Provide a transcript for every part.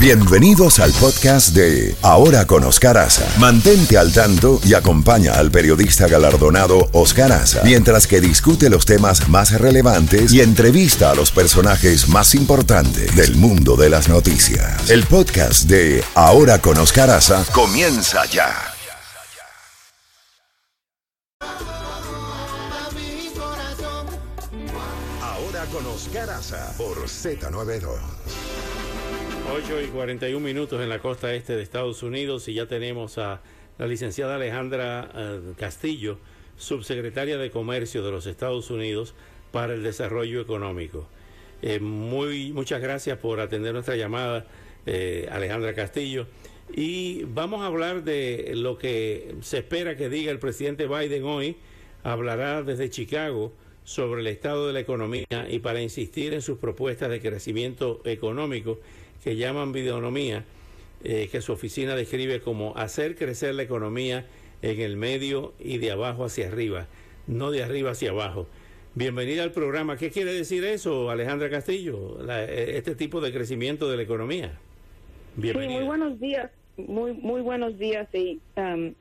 Bienvenidos al podcast de Ahora con Oscar Aza. Mantente al tanto y acompaña al periodista galardonado Oscar Aza mientras que discute los temas más relevantes y entrevista a los personajes más importantes del mundo de las noticias. El podcast de Ahora con Oscar Aza comienza ya. Ahora con Oscar Aza por Z92. 8 y 41 minutos en la costa este de Estados Unidos y ya tenemos a la licenciada Alejandra eh, Castillo, subsecretaria de Comercio de los Estados Unidos para el Desarrollo Económico. Eh, muy, muchas gracias por atender nuestra llamada, eh, Alejandra Castillo. Y vamos a hablar de lo que se espera que diga el presidente Biden hoy. Hablará desde Chicago sobre el estado de la economía y para insistir en sus propuestas de crecimiento económico que llaman videonomía, eh, que su oficina describe como hacer crecer la economía en el medio y de abajo hacia arriba, no de arriba hacia abajo. Bienvenida al programa. ¿Qué quiere decir eso, Alejandra Castillo? Eh, este tipo de crecimiento de la economía. Bienvenida. Sí, muy buenos días. Muy, muy buenos días. Y, um,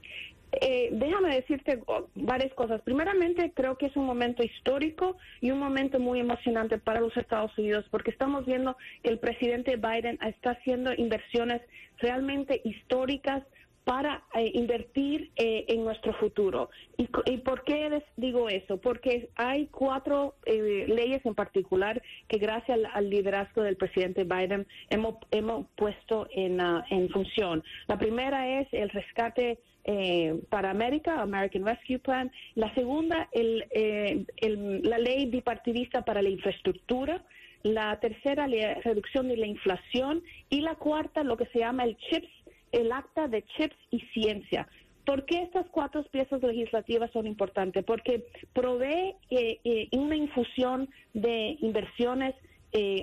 eh, déjame decirte varias cosas. Primeramente, creo que es un momento histórico y un momento muy emocionante para los Estados Unidos porque estamos viendo que el presidente Biden está haciendo inversiones realmente históricas para eh, invertir eh, en nuestro futuro. ¿Y, ¿Y, por qué les digo eso? Porque hay cuatro leyes en particular que gracias al, liderazgo del presidente Biden hemos, hemos puesto en, ah, en función. La primera es el rescate eh, para América, American Rescue Plan. La segunda, eh, el, la ley bipartidista para la infraestructura. La tercera, la reducción de la inflación. Y la cuarta, lo que se llama el CHIPS, el acta de CHIPS y ciencia. ¿Por qué estas cuatro piezas legislativas son importantes? Porque provee eh, una infusión de inversiones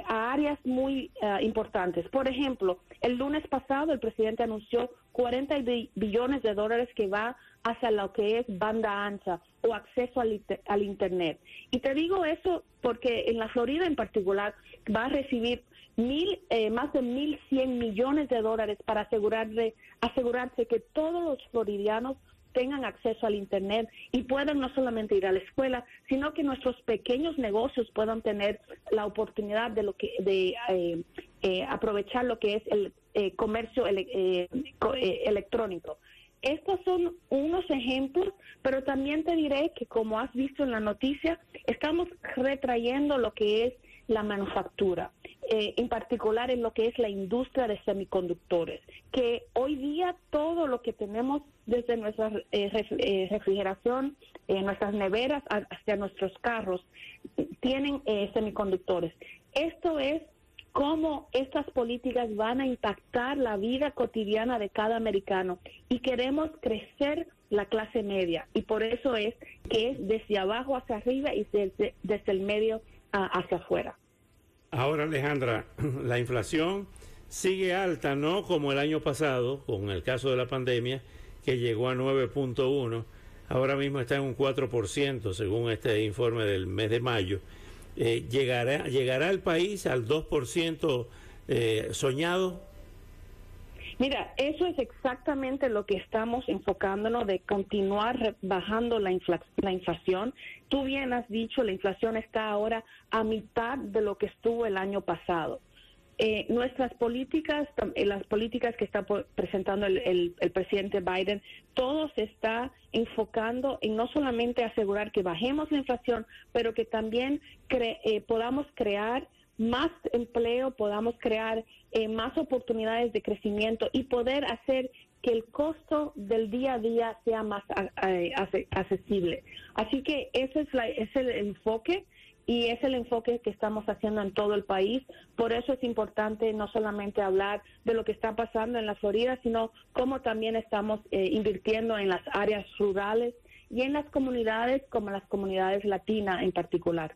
a áreas muy importantes. Por ejemplo, el lunes pasado el presidente anunció 40 billones de dólares que va hacia lo que es banda ancha o acceso al, Internet. Y te digo eso porque en la Florida en particular va a recibir mil, eh, más de 1.100 millones de dólares para asegurarse, asegurarse que todos los floridianos tengan acceso al Internet y puedan no solamente ir a la escuela, sino que nuestros pequeños negocios puedan tener la oportunidad de, lo que, de eh, eh, aprovechar lo que es el eh, comercio eh, eh, electrónico. Estos son unos ejemplos, pero también te diré que como has visto en la noticia, estamos retrayendo lo que es la manufactura, en particular en lo que es la industria de semiconductores, que hoy día todo lo que tenemos desde nuestra refrigeración, nuestras neveras hasta nuestros carros, tienen semiconductores. Esto es cómo estas políticas van a impactar la vida cotidiana de cada americano y queremos crecer la clase media y por eso es que es desde abajo hacia arriba y desde, el medio hacia afuera. Ahora Alejandra, la inflación sigue alta, no como el año pasado, con el caso de la pandemia, que llegó a 9.1, ahora mismo está en un 4% según este informe del mes de mayo eh, llegará, llegará el país al 2% eh, soñado? Mira, eso es exactamente lo que estamos enfocándonos de continuar bajando la, la inflación. Tú bien has dicho, la inflación está ahora a mitad de lo que estuvo el año pasado. Eh, nuestras políticas, eh, las políticas que está presentando el, presidente Biden, todo se está enfocando en no solamente asegurar que bajemos la inflación, pero que también eh, podamos crear más empleo, podamos crear más oportunidades de crecimiento y poder hacer que el costo del día a día sea más accesible. Así que ese es, la, el enfoque y es el enfoque que estamos haciendo en todo el país. Por eso es importante no solamente hablar de lo que está pasando en la Florida, sino cómo también estamos eh, invirtiendo en las áreas rurales y en las comunidades como las comunidades latinas en particular.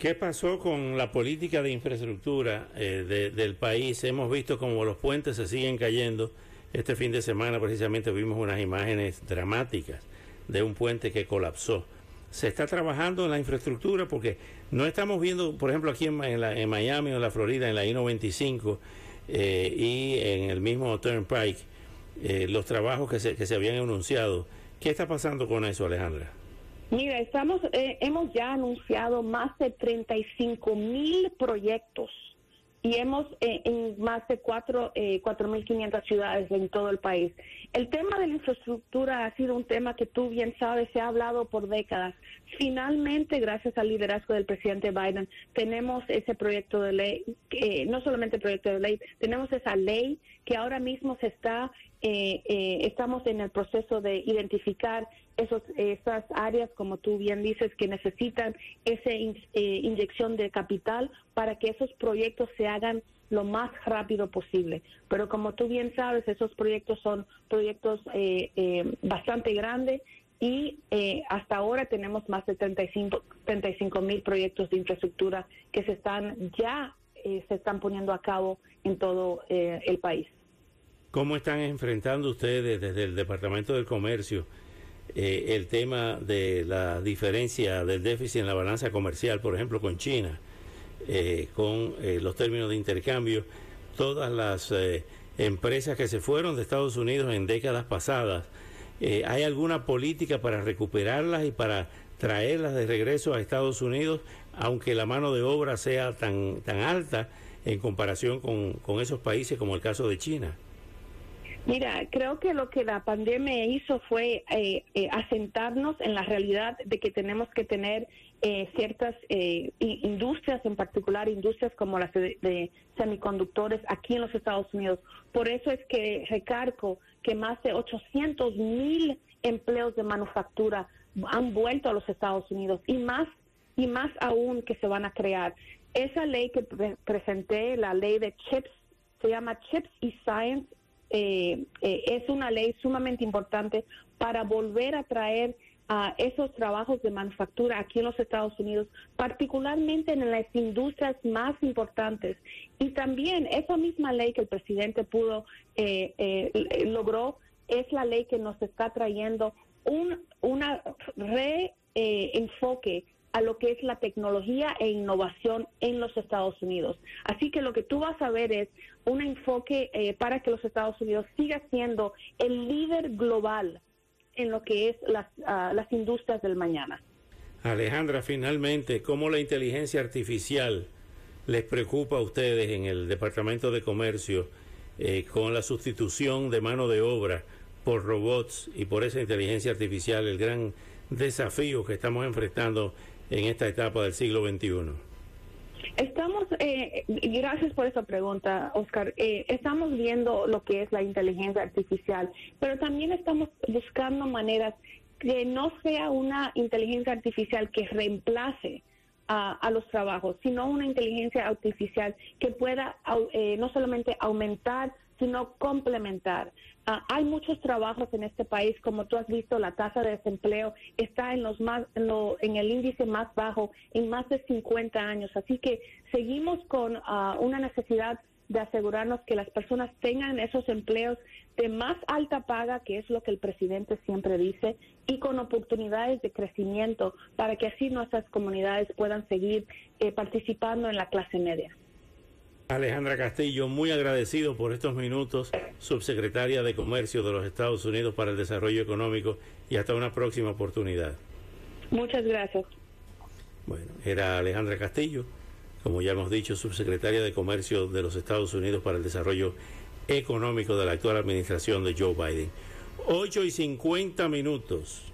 ¿Qué pasó con la política de infraestructura eh, del país? Hemos visto como los puentes se siguen cayendo. Este fin de semana precisamente vimos unas imágenes dramáticas de un puente que colapsó se está trabajando en la infraestructura porque no estamos viendo, por ejemplo, aquí en, Miami o en la Florida, en la I-95, eh, y en el mismo Turnpike eh, los trabajos que se, que se habían anunciado. ¿Qué está pasando con eso, Alejandra? Mira, estamos, eh, hemos ya anunciado más de 35 mil proyectos y hemos eh, en más de cuatro, eh, 4.500 ciudades en todo el país. El tema de la infraestructura ha sido un tema que tú bien sabes, se ha hablado por décadas. Finalmente, gracias al liderazgo del presidente Biden, tenemos ese proyecto de ley, eh, no solamente proyecto de ley, tenemos esa ley que ahora mismo se está, eh, eh, estamos en el proceso de identificar esos, esas áreas, como tú bien dices, que necesitan esa eh, inyección de capital para que esos proyectos se hagan lo más rápido posible. Pero como tú bien sabes, esos proyectos son proyectos eh, bastante grandes y eh, hasta ahora tenemos más de 35 mil proyectos de infraestructura que se están ya eh, se están poniendo a cabo en todo eh, el país. ¿Cómo están enfrentando ustedes desde el Departamento del Comercio eh, el tema de la diferencia del déficit en la balanza comercial, por ejemplo, con China, con los términos de intercambio, todas las empresas que se fueron de Estados Unidos en décadas pasadas, eh, ¿hay alguna política para recuperarlas y para traerlas de regreso a Estados Unidos, aunque la mano de obra sea tan, tan alta en comparación con, con esos países como el caso de China? Mira, creo que lo que la pandemia hizo fue eh, eh, asentarnos en la realidad de que tenemos que tener eh, ciertas eh, industrias, en particular industrias como las de, de, semiconductores aquí en los Estados Unidos. Por eso es que recargo que más de 800 mil empleos de manufactura han vuelto a los Estados Unidos y más y más aún que se van a crear. Esa ley que pre presenté, la ley de chips, se llama Chips y Science eh, eh, es una ley sumamente importante para volver a traer a esos trabajos de manufactura aquí en los Estados Unidos, particularmente en las industrias más importantes. Y también esa misma ley que el presidente pudo, eh, eh, logró, es la ley que nos está trayendo un una reenfoque a lo que es la tecnología e innovación en los Estados Unidos. Así que lo que tú vas a ver es un enfoque eh, para que los Estados Unidos siga siendo el líder global en lo que es las, uh, las industrias del mañana. Alejandra, finalmente, ¿cómo la inteligencia artificial les preocupa a ustedes en el Departamento de Comercio eh, con la sustitución de mano de obra por robots y por esa inteligencia artificial, el gran desafío que estamos enfrentando en esta etapa del siglo XXI? Estamos, eh, gracias por esa pregunta, Oscar. Eh, estamos viendo lo que es la inteligencia artificial, pero también estamos buscando maneras que no sea una inteligencia artificial que reemplace a, a los trabajos, sino una inteligencia artificial que pueda eh, no solamente aumentar sino complementar. Uh, hay muchos trabajos en este país, como tú has visto, la tasa de desempleo está en los más, en el índice más bajo en más de 50 años. Así que seguimos con uh, una necesidad de asegurarnos que las personas tengan esos empleos de más alta paga, que es lo que el presidente siempre dice, y con oportunidades de crecimiento para que así nuestras comunidades puedan seguir eh, participando en la clase media. Alejandra Castillo, muy agradecido por estos minutos, subsecretaria de Comercio de los Estados Unidos para el Desarrollo Económico y hasta una próxima oportunidad. Muchas gracias. Bueno, era Alejandra Castillo, como ya hemos dicho, subsecretaria de Comercio de los Estados Unidos para el Desarrollo Económico de la actual administración de Joe Biden. 8 y 50 minutos.